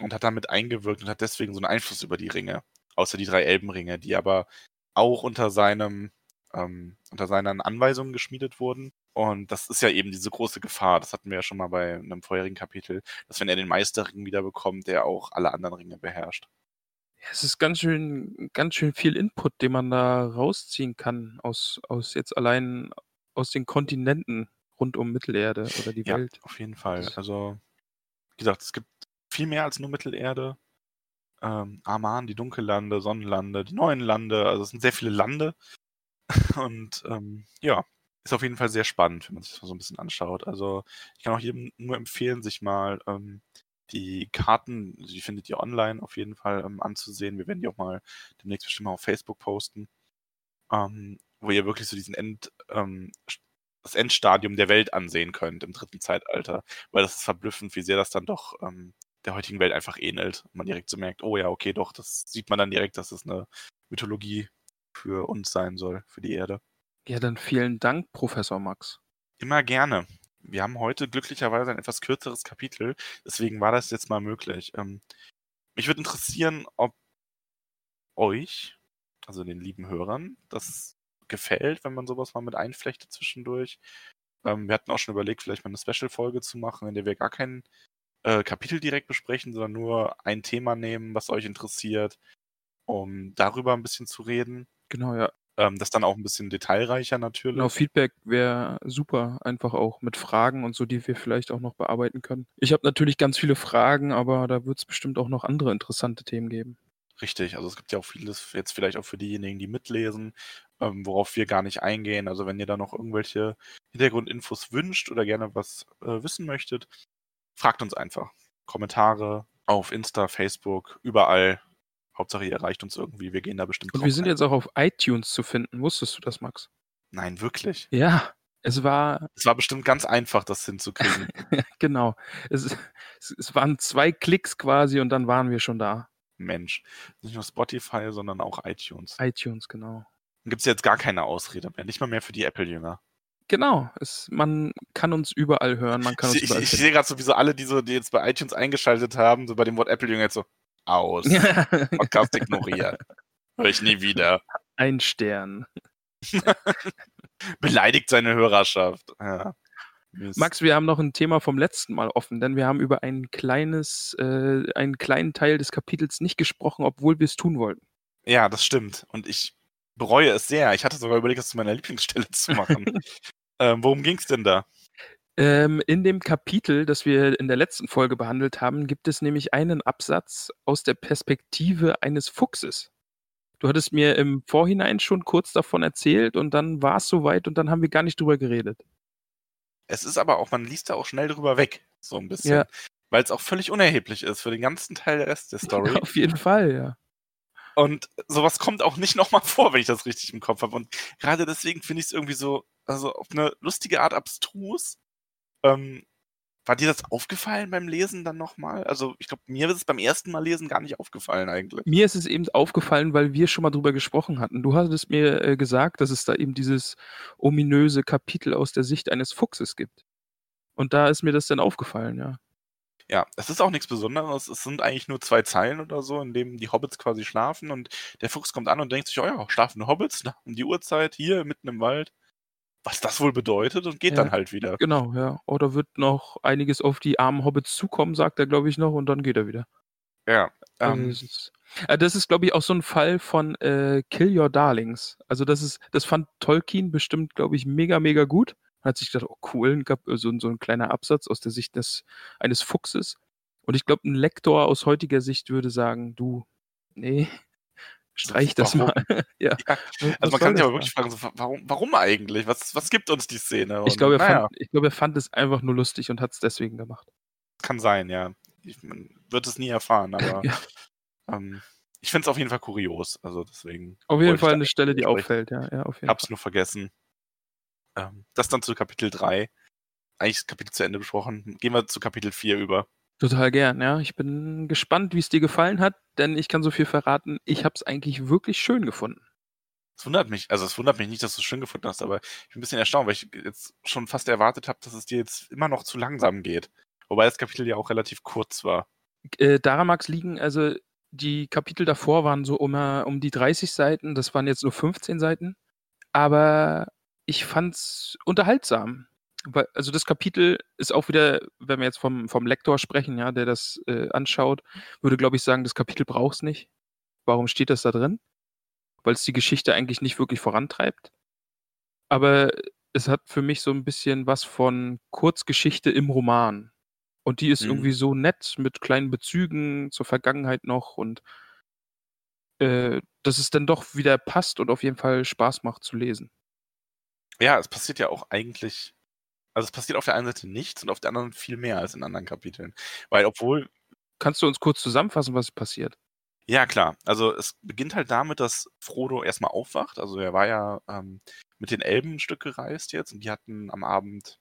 und hat damit eingewirkt und hat deswegen so einen Einfluss über die Ringe. Außer die drei Elbenringe, die aber auch unter seinem ähm, unter seinen Anweisungen geschmiedet wurden. Und das ist ja eben diese große Gefahr. Das hatten wir ja schon mal bei einem vorherigen Kapitel, dass wenn er den Meisterring wieder bekommt, der auch alle anderen Ringe beherrscht. Ja, es ist ganz schön, ganz schön viel Input, den man da rausziehen kann aus, aus jetzt allein aus den Kontinenten rund um Mittelerde oder die Ja, Welt. auf jeden Fall. Also, wie gesagt, es gibt viel mehr als nur Mittelerde. ähm, Aman, die Dunkellande, Sonnenlande, die neuen Lande. Also es sind sehr viele Lande. Und ähm, ja, ist auf jeden Fall sehr spannend, wenn man sich das mal so ein bisschen anschaut. Also ich kann auch jedem nur empfehlen, sich mal ähm, die Karten, die findet ihr online auf jeden Fall ähm, anzusehen. Wir werden die auch mal demnächst bestimmt mal auf Facebook posten, ähm, wo ihr wirklich so diesen End, ähm, das Endstadium der Welt ansehen könnt im dritten Zeitalter, weil das ist verblüffend, wie sehr das dann doch ähm, der heutigen Welt einfach ähnelt. Und man direkt so merkt, oh ja, okay, doch, das sieht man dann direkt, dass es eine Mythologie für uns sein soll, für die Erde. Ja, dann vielen Dank, Professor Max. Immer gerne. Wir haben heute glücklicherweise ein etwas kürzeres Kapitel, deswegen war das jetzt mal möglich. Ähm, mich würde interessieren, ob euch, also den lieben Hörern, das gefällt, wenn man sowas mal mit einflechtet zwischendurch. Ähm, wir hatten auch schon überlegt, vielleicht mal eine Special-Folge zu machen, in der wir gar kein äh, Kapitel direkt besprechen, sondern nur ein Thema nehmen, was euch interessiert, um darüber ein bisschen zu reden. Genau, ja. Ähm, das dann auch ein bisschen detailreicher natürlich. Genau, Feedback wäre super, einfach auch mit Fragen und so, die wir vielleicht auch noch bearbeiten können. Ich habe natürlich ganz viele Fragen, aber da wird es bestimmt auch noch andere interessante Themen geben. Richtig, also es gibt ja auch vieles jetzt vielleicht auch für diejenigen, die mitlesen, ähm, worauf wir gar nicht eingehen. Also wenn ihr da noch irgendwelche Hintergrundinfos wünscht oder gerne was äh, wissen möchtet, fragt uns einfach. Kommentare auf Insta, Facebook, überall. Hauptsache ihr erreicht uns irgendwie. Wir gehen da bestimmt Und wir sind ein. jetzt auch auf iTunes zu finden. Wusstest du das, Max? Nein, wirklich. Ja, es war, Es war bestimmt ganz einfach, das hinzukriegen. genau, es, es, es waren zwei Klicks quasi und dann waren wir schon da. Mensch. Nicht nur Spotify, sondern auch iTunes. iTunes, genau. Dann gibt es jetzt gar keine Ausrede mehr. Nicht mal mehr für die Apple-Jünger. Genau, es, man kann uns überall hören, man kann uns Ich, ich, überall ich finden. sehe gerade sowieso alle, die, so, die jetzt bei iTunes eingeschaltet haben, so bei dem Wort Apple-Jünger jetzt so aus. Podcast ignorieren. Hör ich nie wieder. Ein Stern. Beleidigt seine Hörerschaft. Ja. Max, wir haben noch ein Thema vom letzten Mal offen, denn wir haben über ein kleines, äh, einen kleinen Teil des Kapitels nicht gesprochen, obwohl wir es tun wollten. Ja, das stimmt. Und ich bereue es sehr. Ich hatte sogar überlegt, das zu meiner Lieblingsstelle zu machen. ähm, worum ging es denn da? Ähm, in dem Kapitel, das wir in der letzten Folge behandelt haben, gibt es nämlich einen Absatz aus der Perspektive eines Fuchses. Du hattest mir im Vorhinein schon kurz davon erzählt und dann war es soweit und dann haben wir gar nicht drüber geredet. Es ist aber auch, man liest da auch schnell drüber weg. So ein bisschen. Ja. Weil es auch völlig unerheblich ist für den ganzen Teil der Rest der Story. Auf jeden Fall, ja. Und sowas kommt auch nicht nochmal vor, wenn ich das richtig im Kopf habe. Und gerade deswegen finde ich es irgendwie so, also auf eine lustige Art abstrus. Ähm, war dir das aufgefallen beim Lesen dann nochmal? Also ich glaube, mir ist es beim ersten Mal lesen gar nicht aufgefallen eigentlich. Mir ist es eben aufgefallen, weil wir schon mal drüber gesprochen hatten. Du hattest mir äh, gesagt, dass es da eben dieses ominöse Kapitel aus der Sicht eines Fuchses gibt. Und da ist mir das dann aufgefallen, ja. Ja, es ist auch nichts Besonderes. Es sind eigentlich nur zwei Zeilen oder so, in denen die Hobbits quasi schlafen und der Fuchs kommt an und denkt sich, oh ja, schlafende Hobbits um die Uhrzeit hier mitten im Wald. Was das wohl bedeutet und geht Ja. dann halt wieder. Genau, ja. Oder wird noch einiges auf die armen Hobbits zukommen, sagt er, glaube ich, noch, und dann geht er wieder. Ja. Also Ähm, das ist, äh, ist, glaube ich, auch so ein Fall von äh, Kill Your Darlings. Also das ist, das fand Tolkien bestimmt, glaube ich, mega, mega gut. Hat sich gedacht, oh cool, so, ein- so ein kleiner Absatz aus der Sicht des, eines Fuchses. Und ich glaube, ein Lektor aus heutiger Sicht würde sagen, du, nee, streich das Warum? mal. ja. Ja, Also man kann sich aber wirklich fragen, so, wa- warum, warum eigentlich? Was, was gibt uns die Szene? Ich Und glaube, er, naja, fand, ich glaube, er fand es einfach nur lustig und hat es deswegen gemacht. kann sein, ja. Ich, man wird es nie erfahren, aber Ja. ähm, ich finde es auf jeden Fall kurios. Also deswegen. Auf jeden ich Fall eine Stelle, die sprechen. auffällt, ja. ja auf Ich jeden hab's nur vergessen. Ähm, das dann zu Kapitel 3. Eigentlich ist Kapitel zu Ende besprochen. Gehen wir zu Kapitel 4 über. Total gern, ja. Ich bin gespannt, wie es dir gefallen hat, denn ich kann so viel verraten, ich habe es eigentlich wirklich schön gefunden. Es wundert mich, also es wundert mich nicht, dass du es schön gefunden hast, aber ich bin ein bisschen erstaunt, weil ich jetzt schon fast erwartet habe, dass es dir jetzt immer noch zu langsam geht. Wobei das Kapitel ja auch relativ kurz war. Äh, daran mag es liegen, also die Kapitel davor waren so um, äh, um die 30 Seiten, das waren jetzt nur 15 Seiten, aber ich fand's unterhaltsam. Also das Kapitel ist auch wieder, wenn wir jetzt vom, vom Lektor sprechen, ja, der das äh, anschaut, würde, glaube ich, sagen, das Kapitel braucht's nicht. Warum steht das da drin? Weil es die Geschichte eigentlich nicht wirklich vorantreibt. Aber es hat für mich so ein bisschen was von Kurzgeschichte im Roman. Und die ist Mhm. irgendwie so nett mit kleinen Bezügen zur Vergangenheit noch und äh, dass es dann doch wieder passt und auf jeden Fall Spaß macht zu lesen. Ja, es passiert ja auch eigentlich, also es passiert auf der einen Seite nichts und auf der anderen viel mehr als in anderen Kapiteln. Weil obwohl, Kannst du uns kurz zusammenfassen, was passiert? ja klar, also es beginnt halt damit, dass Frodo erstmal aufwacht. Also er war ja ähm, mit den Elben ein Stück gereist jetzt und die hatten am Abend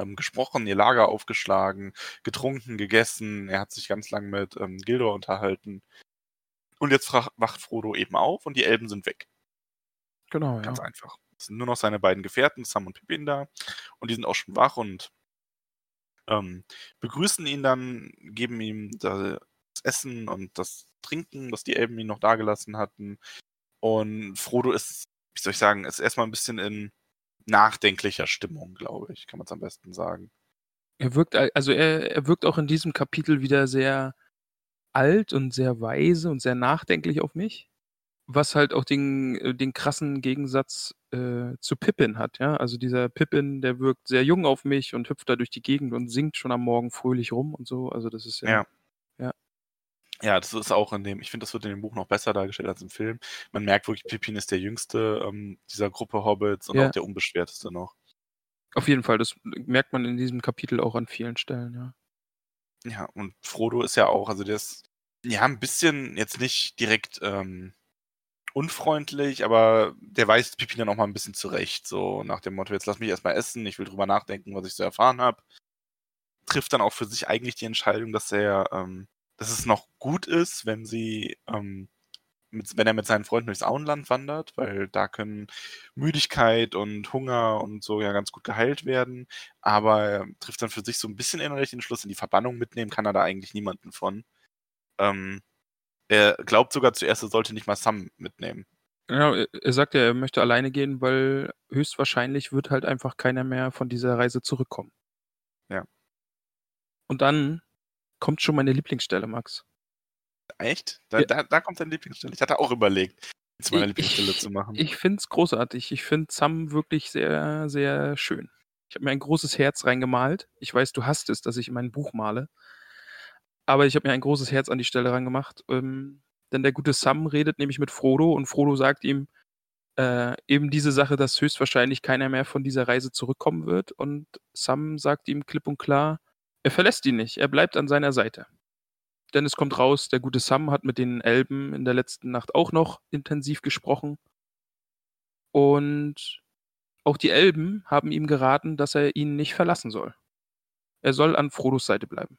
ähm, gesprochen, ihr Lager aufgeschlagen, getrunken, gegessen. Er hat sich ganz lang mit ähm, Gildor unterhalten. Und jetzt wacht Frodo eben auf und die Elben sind weg. Genau, ja. Ganz einfach. Sind nur noch seine beiden Gefährten, Sam und Pippin da. Und die sind auch schon wach und ähm, begrüßen ihn dann, geben ihm das Essen und das Trinken, das die Elben ihm noch dagelassen hatten. Und Frodo ist, wie soll ich sagen, ist erstmal ein bisschen in nachdenklicher Stimmung, glaube ich, kann man es am besten sagen. Er wirkt, al- also er, er wirkt auch in diesem Kapitel wieder sehr alt und sehr weise und sehr nachdenklich auf mich. Was halt auch den, äh, den krassen Gegensatz äh, zu Pippin hat, ja. Also dieser Pippin, der wirkt sehr jung auf mich und hüpft da durch die Gegend und singt schon am Morgen fröhlich rum und so. Also das ist ja. Ja. Ja. Ja, das ist auch in dem, ich finde, das wird in dem Buch noch besser dargestellt als im Film. Man merkt wirklich, Pippin ist der jüngste ähm, dieser Gruppe Hobbits und Ja. auch der unbeschwerteste noch. Auf jeden Fall, das merkt man in diesem Kapitel auch an vielen Stellen, ja. Ja, und Frodo ist ja auch, also der ist ja ein bisschen jetzt nicht direkt ähm, unfreundlich, aber der weist Pippin dann auch mal ein bisschen zurecht, so nach dem Motto, jetzt lass mich erstmal essen, ich will drüber nachdenken, was ich so erfahren habe. Trifft dann auch für sich eigentlich die Entscheidung, dass er, ähm, dass es noch gut ist, wenn sie, ähm, mit, wenn er mit seinen Freunden durchs Auenland wandert, weil da können Müdigkeit und Hunger und so ja ganz gut geheilt werden. Aber er trifft dann für sich so ein bisschen innerlich den Schluss, in die Verbannung mitnehmen kann er da eigentlich niemanden von. Ähm, er glaubt sogar zuerst, er sollte nicht mal Sam mitnehmen. Ja, er sagt ja, er möchte alleine gehen, weil höchstwahrscheinlich wird halt einfach keiner mehr von dieser Reise zurückkommen. Ja. Und dann kommt schon meine Lieblingsstelle, Max. Echt? Da, Ja. da, da kommt deine Lieblingsstelle. Ich hatte auch überlegt, jetzt meine Ich- Lieblingsstelle zu machen. Ich finde es großartig. Ich finde Sam wirklich sehr, sehr schön. Ich habe mir ein großes Herz reingemalt. Ich weiß, du hast es, dass ich in mein Buch male. Aber ich habe mir ein großes Herz an die Stelle rangemacht. Ähm, denn der gute Sam redet nämlich mit Frodo und Frodo sagt ihm äh, eben diese Sache, dass höchstwahrscheinlich keiner mehr von dieser Reise zurückkommen wird. Und Sam sagt ihm klipp und klar, er verlässt ihn nicht, er bleibt an seiner Seite. Denn es kommt raus, der gute Sam hat mit den Elben in der letzten Nacht auch noch intensiv gesprochen. Und auch die Elben haben ihm geraten, dass er ihn nicht verlassen soll. Er soll an Frodos Seite bleiben.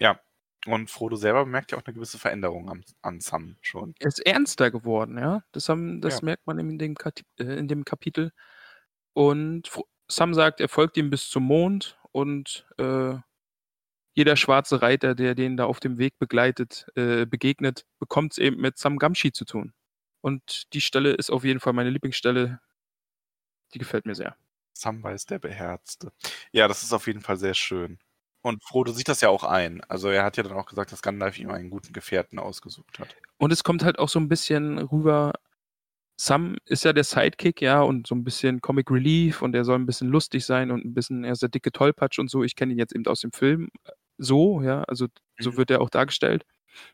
Ja. Und Frodo selber merkt ja auch eine gewisse Veränderung am, an Sam schon. Er ist ernster geworden, ja. Das, haben, das Ja. merkt man in dem, Kati- äh, in dem Kapitel. Und Fro- Sam sagt, er folgt ihm bis zum Mond und äh, jeder schwarze Reiter, der den da auf dem Weg begleitet, äh, begegnet, bekommt es eben mit Sam Gamshi zu tun. Und die Stelle ist auf jeden Fall meine Lieblingsstelle. Die gefällt mir sehr. Sam ist der Beherzte. Ja, das ist auf jeden Fall sehr schön. Und Frodo sieht das ja auch ein. Also er hat ja dann auch gesagt, dass Gandalf ihm einen guten Gefährten ausgesucht hat. Und es kommt halt auch so ein bisschen rüber. Sam ist ja der Sidekick, ja, und so ein bisschen Comic Relief und er soll ein bisschen lustig sein und ein bisschen, er ist der dicke Tollpatsch und so. Ich kenne ihn jetzt eben aus dem Film äh, so, ja, also so Mhm. wird er auch dargestellt.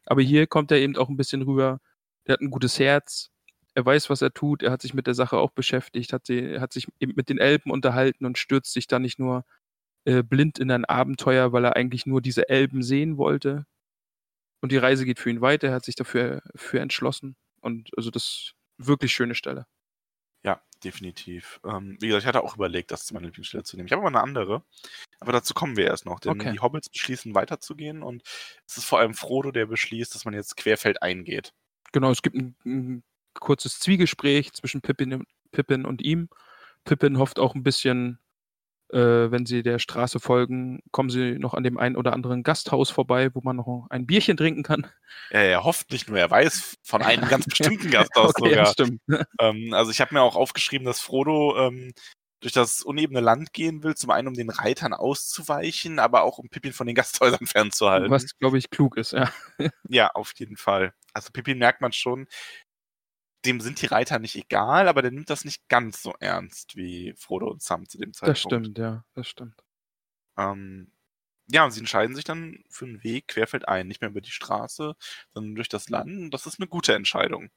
Aber hier kommt er eben auch ein bisschen rüber. Der hat ein gutes Herz, er weiß, was er tut, er hat sich mit der Sache auch beschäftigt, hat, sie, hat sich eben mit den Elben unterhalten und stürzt sich da nicht nur äh, blind in ein Abenteuer, weil er eigentlich nur diese Elben sehen wollte. Und die Reise geht für ihn weiter, er hat sich dafür für entschlossen. Und also das ist wirklich schöne Stelle. Ja, definitiv. Ähm, wie gesagt, ich hatte auch überlegt, das zu meiner Lieblingsstelle zu nehmen. Ich habe aber eine andere. Aber dazu kommen wir erst noch, denn Okay. die Hobbits beschließen weiterzugehen und es ist vor allem Frodo, der beschließt, dass man jetzt querfeld eingeht. Genau, es gibt ein, ein kurzes Zwiegespräch zwischen Pippin, Pippin und ihm. Pippin hofft auch ein bisschen, äh, wenn sie der Straße folgen, kommen sie noch an dem einen oder anderen Gasthaus vorbei, wo man noch ein Bierchen trinken kann. Er, er hofft nicht nur, er weiß von einem ganz bestimmten Gasthaus okay, ja, sogar. stimmt. Ähm, also ich habe mir auch aufgeschrieben, dass Frodo ähm, durch das unebene Land gehen will, zum einen um den Reitern auszuweichen, aber auch um Pippin von den Gasthäusern fernzuhalten. Was, glaube ich, klug ist, ja. Ja, auf jeden Fall. Also Pippin merkt man schon, dem sind die Reiter nicht egal, aber der nimmt das nicht ganz so ernst wie Frodo und Sam zu dem Zeitpunkt. Das stimmt, ja, das stimmt. Ähm, ja, und sie entscheiden sich dann für einen Weg querfeldein, nicht mehr über die Straße, sondern durch das Land. Und das ist eine gute Entscheidung.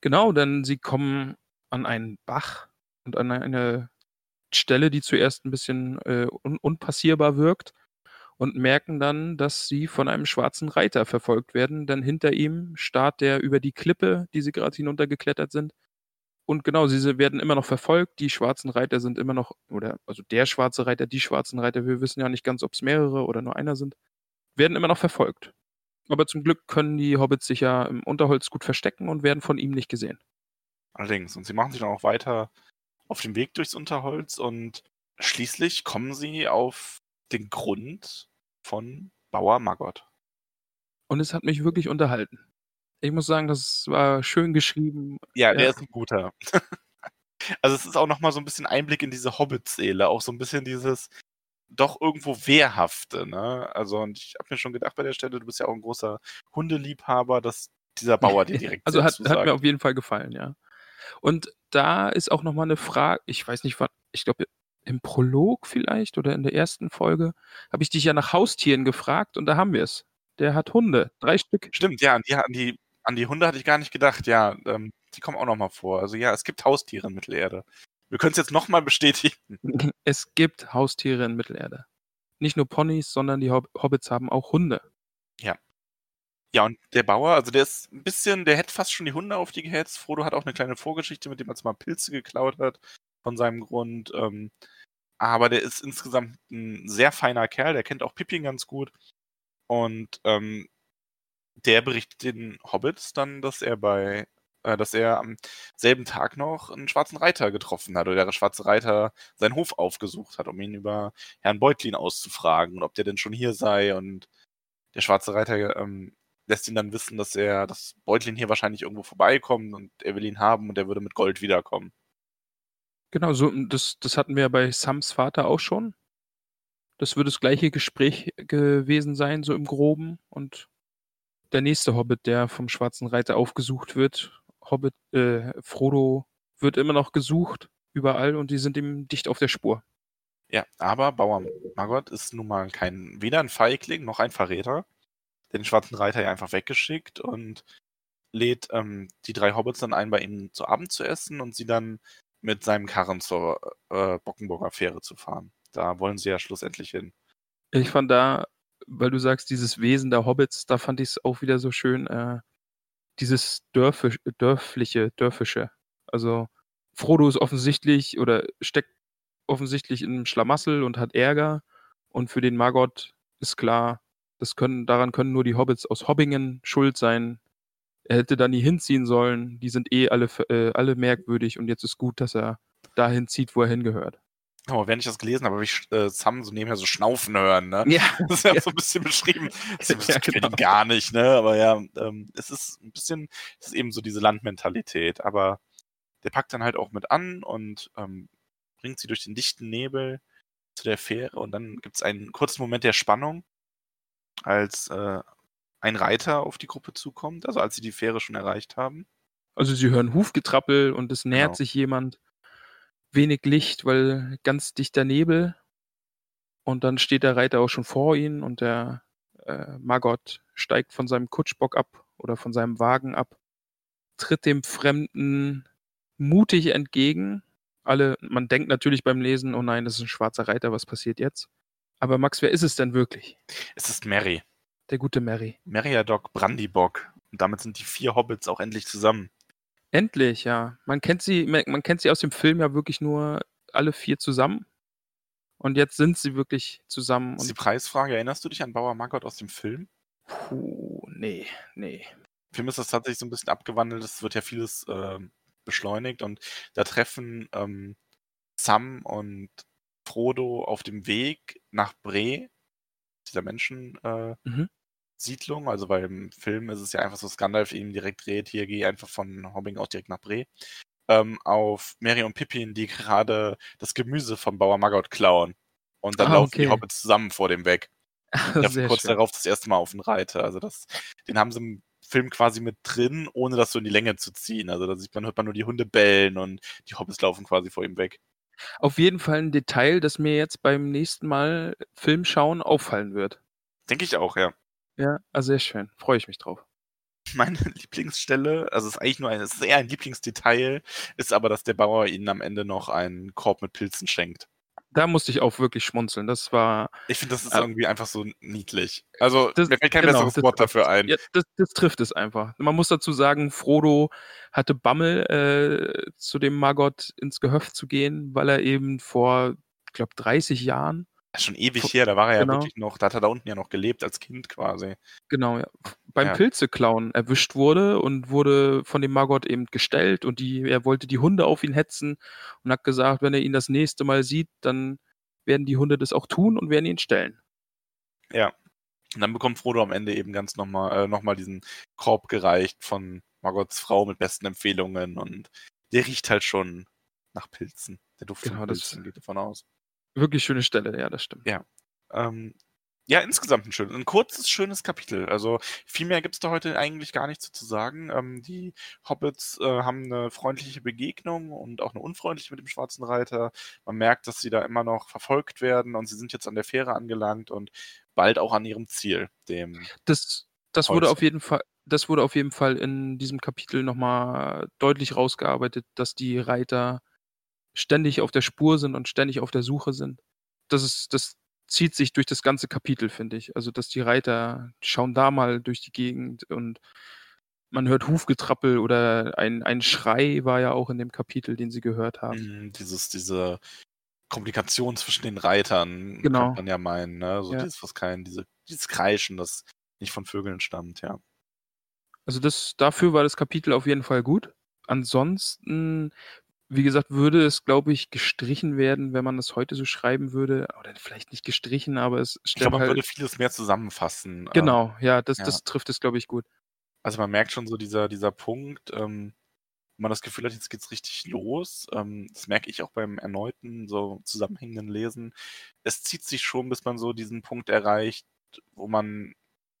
Genau, denn sie kommen an einen Bach und an eine Stelle, die zuerst ein bisschen äh, un unpassierbar wirkt und merken dann, dass sie von einem schwarzen Reiter verfolgt werden, denn hinter ihm starrt der über die Klippe, die sie gerade hinuntergeklettert sind. Und genau, sie werden immer noch verfolgt. Die schwarzen Reiter sind immer noch, oder also der schwarze Reiter, die schwarzen Reiter, wir wissen ja nicht ganz, ob es mehrere oder nur einer sind, werden immer noch verfolgt. Aber zum Glück können die Hobbits sich ja im Unterholz gut verstecken und werden von ihm nicht gesehen. Allerdings. Und sie machen sich dann auch weiter auf dem Weg durchs Unterholz und schließlich kommen sie auf den Grund von Bauer Maggot. Und es hat mich wirklich unterhalten. Ich muss sagen, das war schön geschrieben. Ja, der ist ein guter. also es ist auch nochmal so ein bisschen Einblick in diese Hobbit-Seele, auch so ein bisschen dieses doch irgendwo Wehrhafte, ne? Also und ich habe mir schon gedacht bei der Stelle, du bist ja auch ein großer Hundeliebhaber, dass dieser Bauer dir direkt Also hat, hat mir auf jeden Fall gefallen, ja. Und da ist auch nochmal eine Frage, ich weiß nicht, wann, ich glaube im Prolog vielleicht oder in der ersten Folge, habe ich dich ja nach Haustieren gefragt und da haben wir es. Der hat Hunde, drei Stück. Stimmt, ja, an die, an die, an die Hunde hatte ich gar nicht gedacht, ja, ähm, die kommen auch nochmal vor. Also ja, es gibt Haustiere in Mittelerde. Wir können es jetzt nochmal bestätigen. Es gibt Haustiere in Mittelerde. Nicht nur Ponys, sondern die Hob Hobbits haben auch Hunde. Ja. Ja, und der Bauer, also der ist ein bisschen, der hätte fast schon die Hunde auf die gehetzt. Frodo hat auch eine kleine Vorgeschichte, mit dem er mal Pilze geklaut hat, von seinem Grund. Ähm, aber der ist insgesamt ein sehr feiner Kerl, der kennt auch Pippin ganz gut. Und ähm, der berichtet den Hobbits dann, dass er bei, äh, dass er am selben Tag noch einen schwarzen Reiter getroffen hat oder der schwarze Reiter seinen Hof aufgesucht hat, um ihn über Herrn Beutlin auszufragen und ob der denn schon hier sei. Und der schwarze Reiter ähm, lässt ihn dann wissen, dass er, dass Beutlin hier wahrscheinlich irgendwo vorbeikommt und er will ihn haben und er würde mit Gold wiederkommen. Genau, so, das, das hatten wir ja bei Sams Vater auch schon. Das wird das gleiche Gespräch gewesen sein, so im Groben. Und der nächste Hobbit, der vom Schwarzen Reiter aufgesucht wird, Hobbit, äh, Frodo wird immer noch gesucht, überall, und die sind ihm dicht auf der Spur. Ja, aber Bauer Margot ist nun mal kein, weder ein Feigling noch ein Verräter. Den Schwarzen Reiter ja einfach weggeschickt und lädt ähm, die drei Hobbits dann ein, bei ihm zu Abend zu essen und sie dann mit seinem Karren zur äh, Bockenburger Fähre zu fahren. Da wollen sie ja schlussendlich hin. Ich fand da, weil du sagst, dieses Wesen der Hobbits, da fand ich es auch wieder so schön, äh, dieses Dörfisch, dörfliche, dörfische. Also Frodo ist offensichtlich oder steckt offensichtlich in einem Schlamassel und hat Ärger. Und für den Margot ist klar, das können, daran können nur die Hobbits aus Hobbingen schuld sein, er hätte da nie hinziehen sollen. Die sind eh alle, äh, alle merkwürdig und jetzt ist gut, dass er dahin zieht, wo er hingehört. Aber während ich das gelesen habe, habe ich äh, Sam so nebenher so schnaufen hören, ne? Ja. Das ist ja, ja. so ein bisschen beschrieben. Das, das ja, genau. gar nicht, ne? Aber ja, ähm, es ist ein bisschen, es ist eben so diese Landmentalität. Aber der packt dann halt auch mit an und ähm, bringt sie durch den dichten Nebel zu der Fähre und dann gibt es einen kurzen Moment der Spannung, als äh, ein Reiter auf die Gruppe zukommt, also als sie die Fähre schon erreicht haben. Also sie hören Hufgetrappel und es nähert genau. sich jemand. Wenig Licht, weil ganz dichter Nebel. Und dann steht der Reiter auch schon vor ihnen und der äh, Margot steigt von seinem Kutschbock ab oder von seinem Wagen ab, tritt dem Fremden mutig entgegen. Alle, man denkt natürlich beim Lesen, oh nein, das ist ein schwarzer Reiter, was passiert jetzt? Aber Max, wer ist es denn wirklich? Es ist Mary. Der gute Mary. Meriadoc Brandybock. Und damit sind die vier Hobbits auch endlich zusammen. Endlich, ja. Man kennt sie, man kennt sie aus dem Film ja wirklich nur alle vier zusammen. Und jetzt sind sie wirklich zusammen. Ist die Preisfrage, erinnerst du dich an Bauer Margot aus dem Film? Puh, nee, nee. Im Film ist das tatsächlich so ein bisschen abgewandelt, es wird ja vieles äh, beschleunigt und da treffen ähm, Sam und Frodo auf dem Weg nach Bre, dieser Menschen, äh, mhm. Siedlung, also weil im Film ist es ja einfach so, Gandalf ihm direkt dreht, hier geh einfach von Hobbing auch direkt nach Bre, ähm, auf Mary und Pippin, die gerade das Gemüse vom Bauer Maggot klauen. Und dann ah, laufen okay. die Hobbits zusammen vor dem weg. Treffen kurz schön. darauf das erste Mal auf den Reiter. Also das, den haben sie im Film quasi mit drin, ohne das so in die Länge zu ziehen. Also da sieht man, hört man nur die Hunde bellen und die Hobbits laufen quasi vor ihm weg. Auf jeden Fall ein Detail, das mir jetzt beim nächsten Mal Film schauen auffallen wird. Denke ich auch, ja. Ja, also sehr schön. Freue ich mich drauf. Meine Lieblingsstelle, also es ist eigentlich nur ein, es ist eher ein Lieblingsdetail, ist aber, dass der Bauer ihnen am Ende noch einen Korb mit Pilzen schenkt. Da musste ich auch wirklich schmunzeln. Das war. Ich finde, das ist Äh, irgendwie einfach so niedlich. Also, Das- mir fällt kein genau, besseres Wort dafür ein. Ja, das, das trifft es einfach. Man muss dazu sagen, Frodo hatte Bammel, äh, zu dem Margot ins Gehöft zu gehen, weil er eben vor, ich glaube, 30 Jahren, schon ewig her, da war er Genau. ja wirklich noch, da hat er da unten ja noch gelebt als Kind quasi. genau, ja, beim Ja. Pilzeklauen erwischt wurde und wurde von dem Margot eben gestellt und die, er wollte die Hunde auf ihn hetzen und hat gesagt, wenn er ihn das nächste Mal sieht, dann werden die Hunde das auch tun und werden ihn stellen. Ja. Und dann bekommt Frodo am Ende eben ganz nochmal äh, noch mal diesen Korb gereicht von Margots Frau mit besten Empfehlungen und der riecht halt schon nach Pilzen. Der Duft Genau, von das- Pilzen geht davon aus. Wirklich schöne Stelle, ja, das stimmt. Ja. Ähm, ja, insgesamt ein schönes, ein kurzes, schönes Kapitel. Also viel mehr gibt es da heute eigentlich gar nicht so zu sagen. Ähm, die Hobbits äh, haben eine freundliche Begegnung und auch eine unfreundliche mit dem Schwarzen Reiter. Man merkt, dass sie da immer noch verfolgt werden und sie sind jetzt an der Fähre angelangt und bald auch an ihrem Ziel, dem Das, das wurde auf jeden Fall, das wurde auf jeden Fall in diesem Kapitel nochmal deutlich rausgearbeitet, dass die Reiter ständig auf der Spur sind und ständig auf der Suche sind. Das ist, das zieht sich durch das ganze Kapitel, finde ich. Also, dass die Reiter schauen da mal durch die Gegend und man hört Hufgetrappel oder ein, ein Schrei war ja auch in dem Kapitel, den sie gehört haben. mh, dieses, diese Kommunikation zwischen den Reitern, Genau. könnte man ja meinen, ne? So Ja. dieses, was kein, diese, dieses Kreischen, das nicht von Vögeln stammt, ja. Also das, dafür war das Kapitel auf jeden Fall gut. Ansonsten, wie gesagt, würde es, glaube ich, gestrichen werden, wenn man es heute so schreiben würde. Oder vielleicht nicht gestrichen, aber es Ich glaube, man halt. würde vieles mehr zusammenfassen. ähm, genau, ja, das, ja. das trifft es, glaube ich, gut. Also man merkt schon so dieser, dieser Punkt, ähm, wo man das Gefühl hat, jetzt geht's richtig los. Ähm, das merke ich auch beim erneuten, so zusammenhängenden Lesen. Es zieht sich schon, bis man so diesen Punkt erreicht, wo man,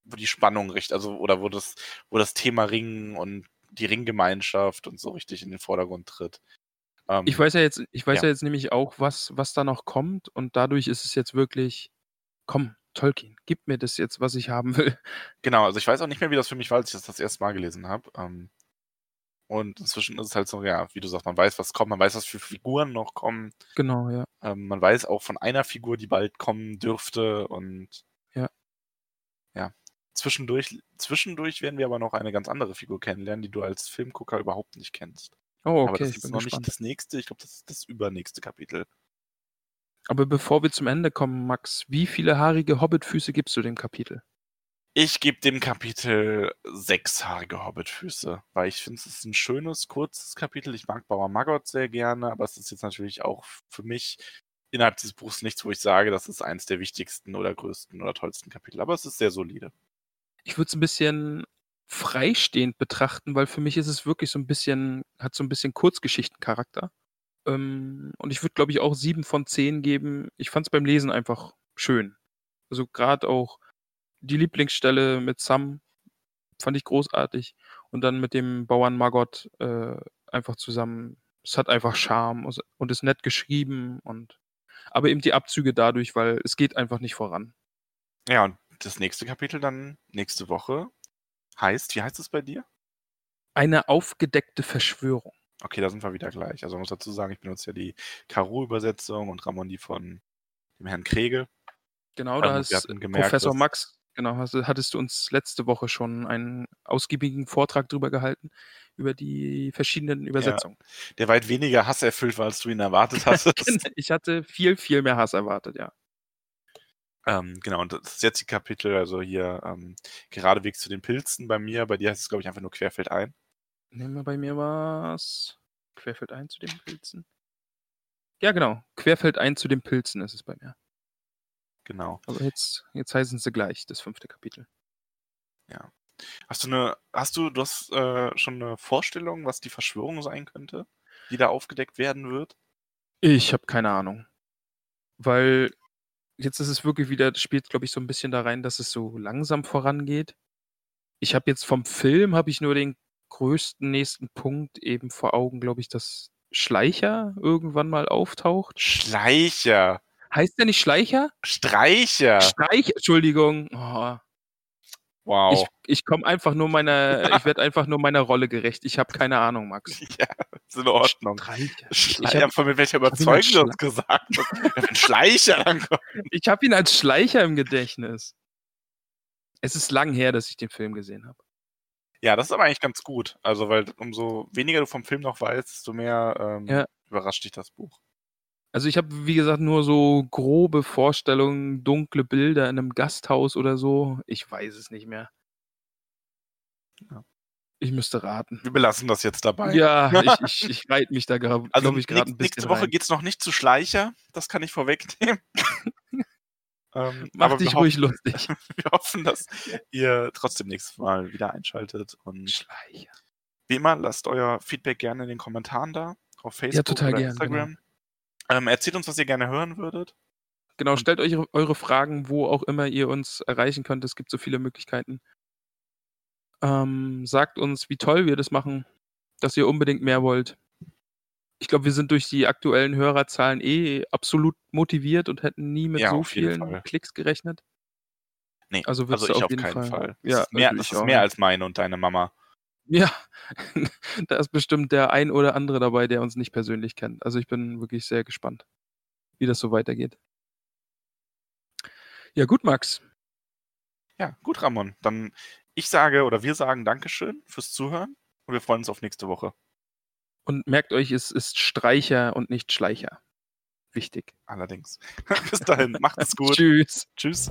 wo die Spannung richtig, also oder wo das, wo das Thema Ringen und die Ringgemeinschaft und so richtig in den Vordergrund tritt. Ähm, Ich weiß ja jetzt, ich weiß Ja. ja. jetzt nämlich auch, was, was da noch kommt und dadurch ist es jetzt wirklich, komm, Tolkien, gib mir das jetzt, was ich haben will. Genau, also ich weiß auch nicht mehr, wie das für mich war, als ich das das erste Mal gelesen habe. Ähm, und inzwischen ist es halt so, ja, wie du sagst, man weiß, was kommt, man weiß, was für Figuren noch kommen. Genau, ja. Ähm, man weiß auch von einer Figur, die bald kommen dürfte und Ja. ja. Zwischendurch, zwischendurch werden wir aber noch eine ganz andere Figur kennenlernen, die du als Filmgucker überhaupt nicht kennst. Oh, aber okay, das ich ist bin noch gespannt. nicht das nächste, ich glaube, das ist das übernächste Kapitel. Aber bevor wir zum Ende kommen, Max, wie viele haarige Hobbitfüße gibst du dem Kapitel? Ich gebe dem Kapitel sechshaarige Hobbitfüße, weil ich finde, es ist ein schönes, kurzes Kapitel. Ich mag Bauer Maggot sehr gerne, aber es ist jetzt natürlich auch für mich innerhalb dieses Buchs nichts, wo ich sage, das ist eins der wichtigsten oder größten oder tollsten Kapitel. Aber es ist sehr solide. Ich würde es ein bisschen freistehend betrachten, weil für mich ist es wirklich so ein bisschen, hat so ein bisschen Kurzgeschichtencharakter. Ähm, und ich würde, glaube ich, auch sieben von zehn geben. Ich fand es beim Lesen einfach schön. Also gerade auch die Lieblingsstelle mit Sam fand ich großartig. Und dann mit dem Bauern Margot äh, einfach zusammen. Es hat einfach Charme und- ist nett geschrieben und aber eben die Abzüge dadurch, weil es geht einfach nicht voran. Ja, und das nächste Kapitel dann nächste Woche heißt, wie heißt es bei dir? Eine aufgedeckte Verschwörung. Okay, da sind wir wieder gleich. Also man muss dazu sagen, ich benutze ja die Karo-Übersetzung und Ramon die von dem Herrn Krege. Genau, da ist gemerkt, Professor Max, genau, hast, hattest du uns letzte Woche schon einen ausgiebigen Vortrag drüber gehalten, über die verschiedenen Übersetzungen. Der weit weniger Hass erfüllt war, als du ihn erwartet hattest. ich hatte viel, viel mehr Hass erwartet, ja. Ähm, genau, und das ist jetzt die Kapitel, also hier ähm, geradewegs zu den Pilzen bei mir. Bei dir heißt es, glaube ich, einfach nur querfeld ein. Nehmen wir bei mir was. Querfeld ein zu den Pilzen. Ja, genau. Querfeld ein zu den Pilzen ist es bei mir. Genau. Aber jetzt, jetzt heißen sie gleich, das fünfte Kapitel. Hast du eine, hast du, du hast äh, schon eine Vorstellung, was die Verschwörung sein könnte, die da aufgedeckt werden wird? Ich habe keine Ahnung. Weil jetzt ist es wirklich wieder, spielt, glaube ich, so ein bisschen da rein, dass es so langsam vorangeht. Ich habe jetzt vom Film, habe ich nur den größten nächsten Punkt eben vor Augen, glaube ich, dass Schleicher irgendwann mal auftaucht. Schleicher. Heißt der nicht Schleicher? Streicher. Streich, Entschuldigung. Oh, wow. ich ich komme einfach nur meiner, ich werde einfach nur meiner Rolle gerecht. Ich habe keine Ahnung, Max. ja, ist in Ordnung. Streicher. Schleicher, hab- von mit welcher Überzeugung uns gesagt Schleicher. Ich habe ihn als Schleicher im Gedächtnis. Es ist lang her, dass ich den Film gesehen habe. Ja, das ist aber eigentlich ganz gut. Also, weil umso weniger du vom Film noch weißt, desto mehr ähm, Ja. überrascht dich das Buch. Also ich habe, wie gesagt, nur so grobe Vorstellungen, dunkle Bilder in einem Gasthaus oder so. Ich weiß es nicht mehr. Ja. Ich müsste raten. Wir belassen das jetzt dabei. Ja, ich, ich, ich reite mich da gerade, Also ich, gerade nächste, ein bisschen nächste Woche rein. geht's noch nicht zu Schleicher, das kann ich vorwegnehmen. ähm, Mach aber dich ruhig hoffen, lustig. wir hoffen, dass ihr trotzdem nächstes Mal wieder einschaltet. Und Schleicher. wie immer, lasst euer Feedback gerne in den Kommentaren da, auf Facebook Ja, total oder gern, Instagram. Ähm, erzählt uns, was ihr gerne hören würdet. Genau, stellt euch eure Fragen, wo auch immer ihr uns erreichen könnt. Es gibt so viele Möglichkeiten. Ähm, sagt uns, wie toll wir das machen, dass ihr unbedingt mehr wollt. Ich glaube, wir sind durch die aktuellen Hörerzahlen eh absolut motiviert und hätten nie mit Ja, so vielen Fall. Klicks gerechnet. Nee, Also also, ich auf jeden keinen Fall. Fall. Ja, ist mehr, das ist mehr als meine und deine Mama. Ja, da ist bestimmt der ein oder andere dabei, der uns nicht persönlich kennt. Also ich bin wirklich sehr gespannt, wie das so weitergeht. Ja, gut, Max. Ja, gut, Ramon. Dann ich sage oder wir sagen Dankeschön fürs Zuhören und wir freuen uns auf nächste Woche. Und merkt euch, es ist Streicher und nicht Schleicher. Wichtig. Allerdings. Bis dahin, macht es gut. Tschüss. Tschüss.